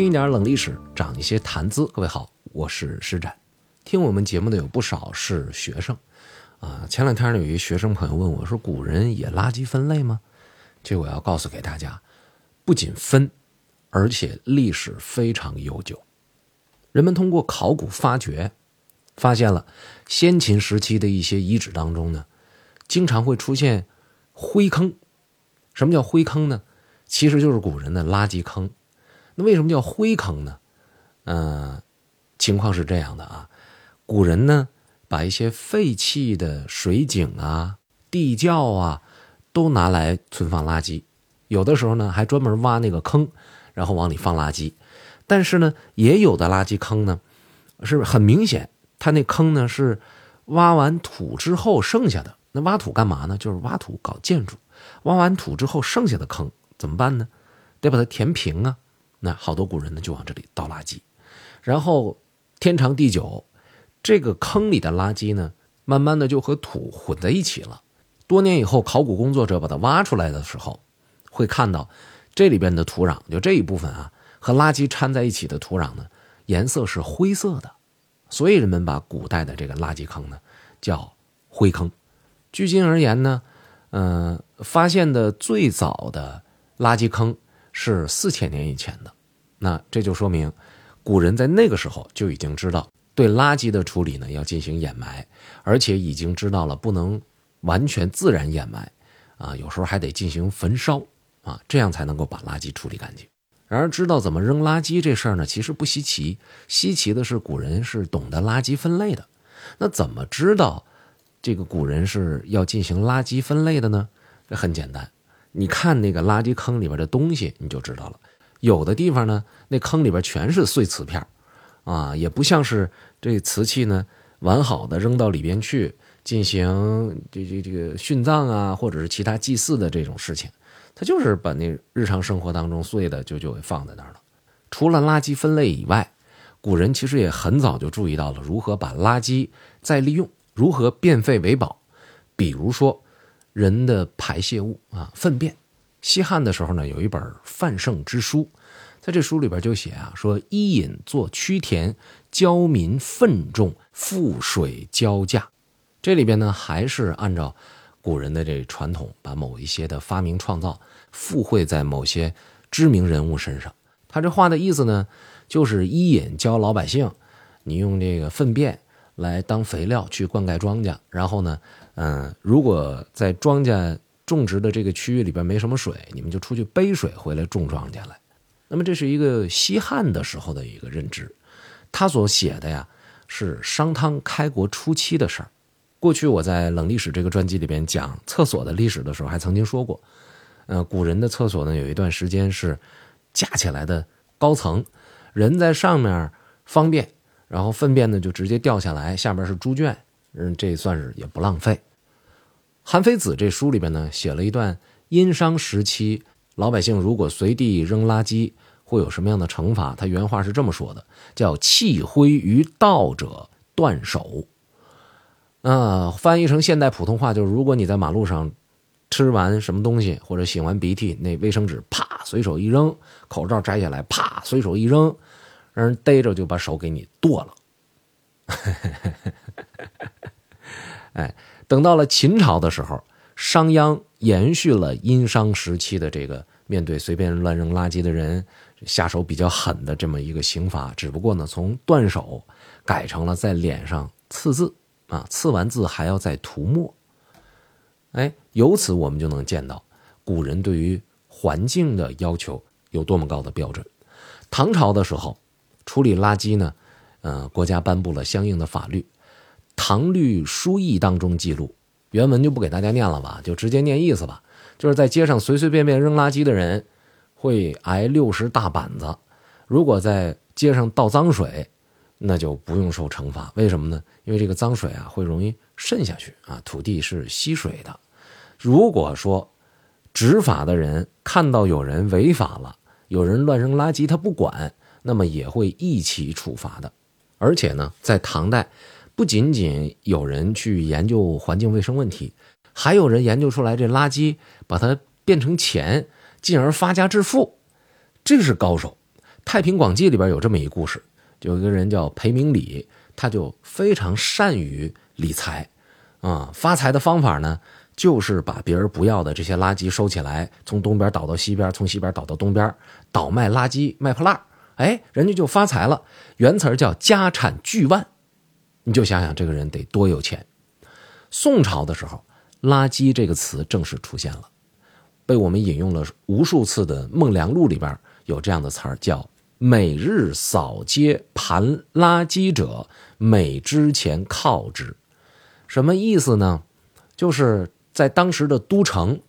听一点冷历史，长一些谈资。各位好，我是施展。听我们节目的有不少是学生，啊，前两天呢有一学生朋友问我说：“古人也垃圾分类吗？”这我要告诉给大家，不仅分，而且历史非常悠久。人们通过考古发掘，发现了先秦时期的一些遗址当中呢，经常会出现灰坑。什么叫灰坑呢？其实就是古人的垃圾坑。那为什么叫灰坑呢？嗯，情况是这样的啊，古人呢把一些废弃的水井啊、地窖啊都拿来存放垃圾，有的时候呢还专门挖那个坑，然后往里放垃圾。但是呢，也有的垃圾坑呢是很明显，它那坑呢是挖完土之后剩下的。那挖土干嘛呢？就是挖土搞建筑。挖完土之后剩下的坑怎么办呢？得把它填平啊。那好多古人呢就往这里倒垃圾，然后天长地久，这个坑里的垃圾呢，慢慢的就和土混在一起了。多年以后，考古工作者把它挖出来的时候，会看到这里边的土壤，就这一部分啊，和垃圾掺在一起的土壤呢，颜色是灰色的，所以人们把古代的这个垃圾坑呢叫灰坑。距今而言呢，嗯，发现的最早的垃圾坑。是四千年以前的，那这就说明，古人在那个时候就已经知道对垃圾的处理呢要进行掩埋，而且已经知道了不能完全自然掩埋，啊，有时候还得进行焚烧，啊，这样才能够把垃圾处理干净。然而，知道怎么扔垃圾这事儿呢，其实不稀奇，稀奇的是古人是懂得垃圾分类的。那怎么知道这个古人是要进行垃圾分类的呢？这很简单。你看那个垃圾坑里边的东西，你就知道了。有的地方呢，那坑里边全是碎瓷片啊，也不像是这瓷器呢完好的扔到里边去进行这这这个殉葬啊，或者是其他祭祀的这种事情，它就是把那日常生活当中碎的就就给放在那儿了。除了垃圾分类以外，古人其实也很早就注意到了如何把垃圾再利用，如何变废为宝，比如说。人的排泄物啊，粪便。西汉的时候呢，有一本《范胜之书》，在这书里边就写啊，说伊尹做曲田，教民粪重，覆水交价。这里边呢，还是按照古人的这传统，把某一些的发明创造附会在某些知名人物身上。他这话的意思呢，就是伊尹教老百姓，你用这个粪便来当肥料去灌溉庄稼，然后呢。嗯，如果在庄稼种植的这个区域里边没什么水，你们就出去背水回来种庄稼来。那么这是一个西汉的时候的一个认知，他所写的呀是商汤开国初期的事儿。过去我在冷历史这个专辑里边讲厕所的历史的时候，还曾经说过，呃，古人的厕所呢有一段时间是架起来的高层，人在上面方便，然后粪便呢就直接掉下来，下边是猪圈，嗯，这算是也不浪费。《韩非子》这书里边呢，写了一段殷商时期老百姓如果随地扔垃圾会有什么样的惩罚。他原话是这么说的：“叫弃灰于道者断手。”啊，翻译成现代普通话就是：如果你在马路上吃完什么东西或者擤完鼻涕，那卫生纸啪随手一扔，口罩摘下来啪随手一扔，让人逮着就把手给你剁了。哎。等到了秦朝的时候，商鞅延续了殷商时期的这个面对随便乱扔垃圾的人下手比较狠的这么一个刑罚，只不过呢，从断手改成了在脸上刺字啊，刺完字还要再涂墨。哎，由此我们就能见到古人对于环境的要求有多么高的标准。唐朝的时候，处理垃圾呢，呃，国家颁布了相应的法律。《唐律疏议》当中记录，原文就不给大家念了吧，就直接念意思吧。就是在街上随随便便扔垃圾的人，会挨六十大板子；如果在街上倒脏水，那就不用受惩罚。为什么呢？因为这个脏水啊会容易渗下去啊，土地是吸水的。如果说执法的人看到有人违法了，有人乱扔垃圾，他不管，那么也会一起处罚的。而且呢，在唐代。不仅仅有人去研究环境卫生问题，还有人研究出来这垃圾把它变成钱，进而发家致富，这是高手。太平广记》里边有这么一故事，有一个人叫裴明礼，他就非常善于理财，啊，发财的方法呢，就是把别人不要的这些垃圾收起来，从东边倒到西边，从西边倒到东边，倒卖垃圾卖破烂哎，人家就发财了。原词叫家产巨万，你就想想这个人得多有钱。宋朝的时候，“垃圾”这个词正式出现了，被我们引用了无数次的《孟良录》里边有这样的词儿，叫“每日扫街盘垃圾者，每之前靠之”。什么意思呢？就是在当时的都城，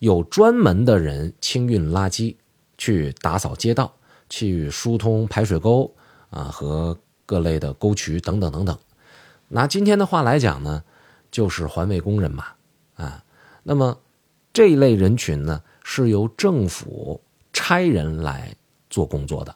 有专门的人清运垃圾，去打扫街道，去疏通排水沟啊和各类的沟渠等等等等。拿今天的话来讲呢？就是环卫工人嘛，啊，那么这一类人群呢，是由政府差人来做工作的。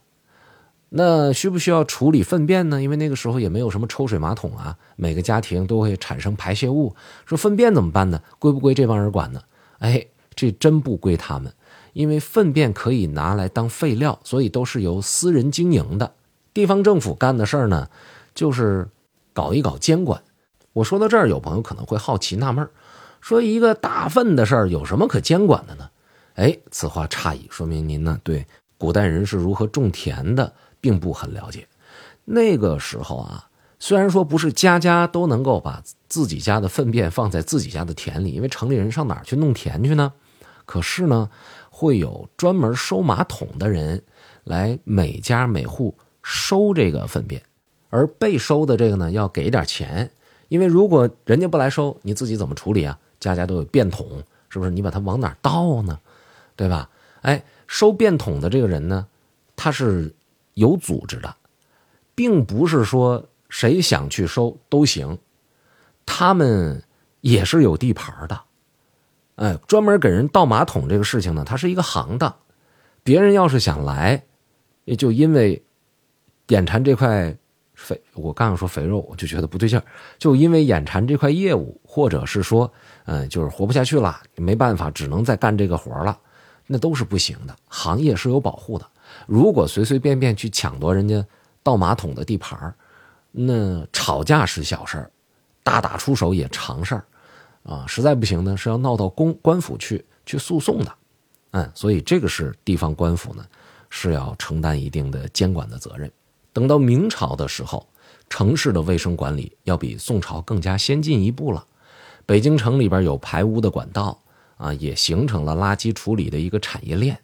那需不需要处理粪便呢？因为那个时候也没有什么抽水马桶啊，每个家庭都会产生排泄物。说粪便怎么办呢？归不归这帮人管呢？哎，这真不归他们，因为粪便可以拿来当废料，所以都是由私人经营的。地方政府干的事儿呢，就是搞一搞监管。我说到这儿，有朋友可能会好奇纳闷儿说一个大粪的事儿有什么可监管的呢？哎，此话差矣，说明您呢对古代人是如何种田的并不很了解。那个时候啊，虽然说不是家家都能够把自己家的粪便放在自己家的田里，因为城里人上哪儿去弄田去呢？可是呢，会有专门收马桶的人来每家每户收这个粪便，而被收的这个呢要给点钱。因为如果人家不来收，你自己怎么处理啊？家家都有便桶，是不是？你把它往哪倒呢？对吧？哎，收便桶的这个人呢，他是有组织的，并不是说谁想去收都行，他们也是有地盘的。哎，专门给人倒马桶这个事情呢，它是一个行当。别人要是想来，也就因为眼馋这块。肥，我刚刚说肥肉，我就觉得不对劲儿，就因为眼馋这块业务，或者是说，嗯，就是活不下去了，没办法，只能再干这个活了，那都是不行的。行业是有保护的，如果随随便便去抢夺人家倒马桶的地盘那吵架是小事儿，大打出手也常事儿，啊，实在不行呢，是要闹到公官府去去诉讼的，嗯，所以这个是地方官府呢是要承担一定的监管的责任。等到明朝的时候，城市的卫生管理要比宋朝更加先进一步了。北京城里边有排污的管道啊，也形成了垃圾处理的一个产业链。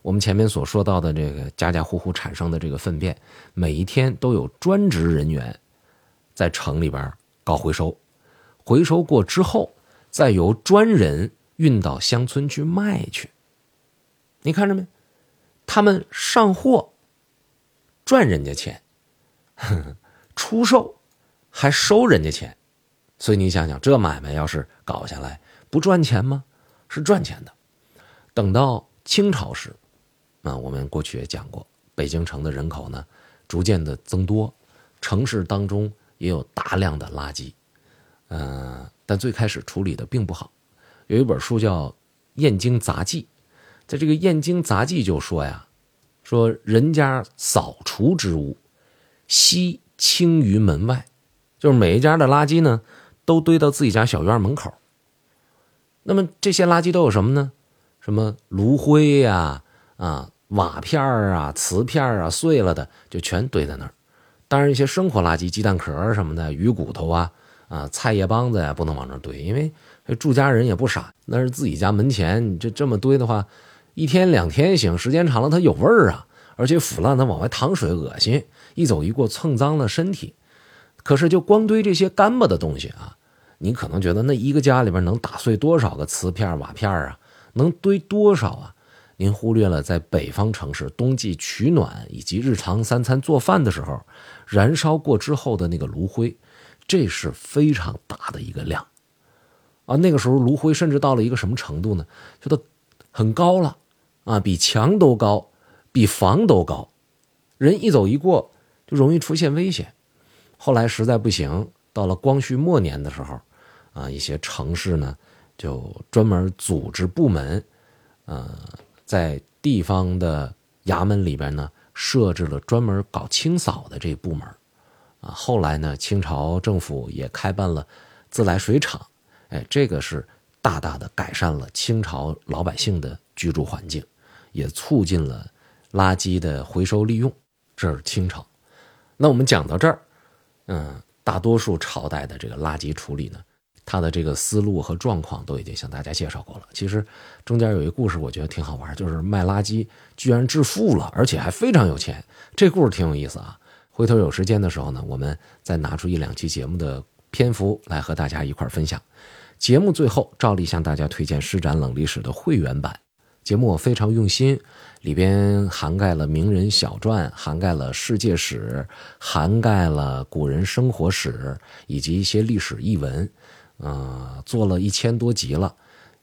我们前面所说到的这个家家户户产生的这个粪便，每一天都有专职人员在城里边搞回收，回收过之后，再由专人运到乡村去卖去。你看着没？他们上货。赚人家钱，出售还收人家钱，所以你想想，这买卖要是搞下来，不赚钱吗？是赚钱的。等到清朝时，啊，我们过去也讲过，北京城的人口呢逐渐的增多，城市当中也有大量的垃圾，嗯，但最开始处理的并不好。有一本书叫《燕京杂记》，在这个《燕京杂记》就说呀。说人家扫除之物，悉清于门外，就是每一家的垃圾呢，都堆到自己家小院门口。那么这些垃圾都有什么呢？什么炉灰呀、啊瓦片啊、瓷片啊，碎了的就全堆在那儿。当然，一些生活垃圾，鸡蛋壳什么的、鱼骨头啊、啊菜叶帮子呀，不能往那堆，因为住家人也不傻，那是自己家门前，你这这么堆的话。一天两天行，时间长了它有味儿啊，而且腐烂，它往外淌水，恶心，一走一过蹭脏了身体。可是就光堆这些干巴的东西啊，你可能觉得那一个家里边能打碎多少个瓷片瓦片啊，能堆多少啊？您忽略了在北方城市冬季取暖以及日常三餐做饭的时候，燃烧过之后的那个炉灰，这是非常大的一个量啊。那个时候炉灰甚至到了一个什么程度呢？就它很高了。啊，比墙都高，比房都高，人一走一过就容易出现危险。后来实在不行，到了光绪末年的时候，啊，一些城市呢就专门组织部门，呃，在地方的衙门里边呢设置了专门搞清扫的这部门啊。后来呢，清朝政府也开办了自来水厂，哎，这个是大大的改善了清朝老百姓的居住环境，也促进了垃圾的回收利用。这是清朝。那我们讲到这儿，嗯，大多数朝代的这个垃圾处理呢。它的这个思路和状况都已经向大家介绍过了。其实中间有一故事，我觉得挺好玩，就是卖垃圾居然致富了，而且还非常有钱。这故事挺有意思啊。回头有时间的时候呢，我们再拿出一两期节目的篇幅来和大家一块分享。节目最后照例向大家推荐《施展冷历史》的会员版节目我，非常用心，里边涵盖了名人小传，涵盖了世界史，涵盖了古人生活史以及一些历史译文。呃，做了一千多集了，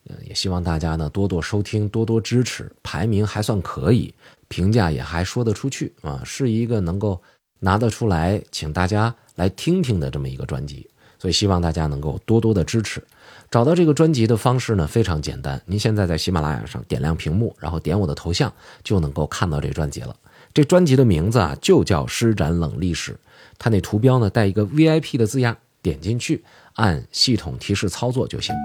呃，也希望大家呢多多收听，多多支持，排名还算可以，评价也还说得出去啊，是一个能够拿得出来，请大家来听听的这么一个专辑，所以希望大家能够多多的支持。找到这个专辑的方式呢非常简单，您现在在喜马拉雅上点亮屏幕，然后点我的头像，就能够看到这专辑了。这专辑的名字啊就叫《施展冷历史》，它那图标呢带一个 VIP 的字样，点进去。按系统提示操作就行。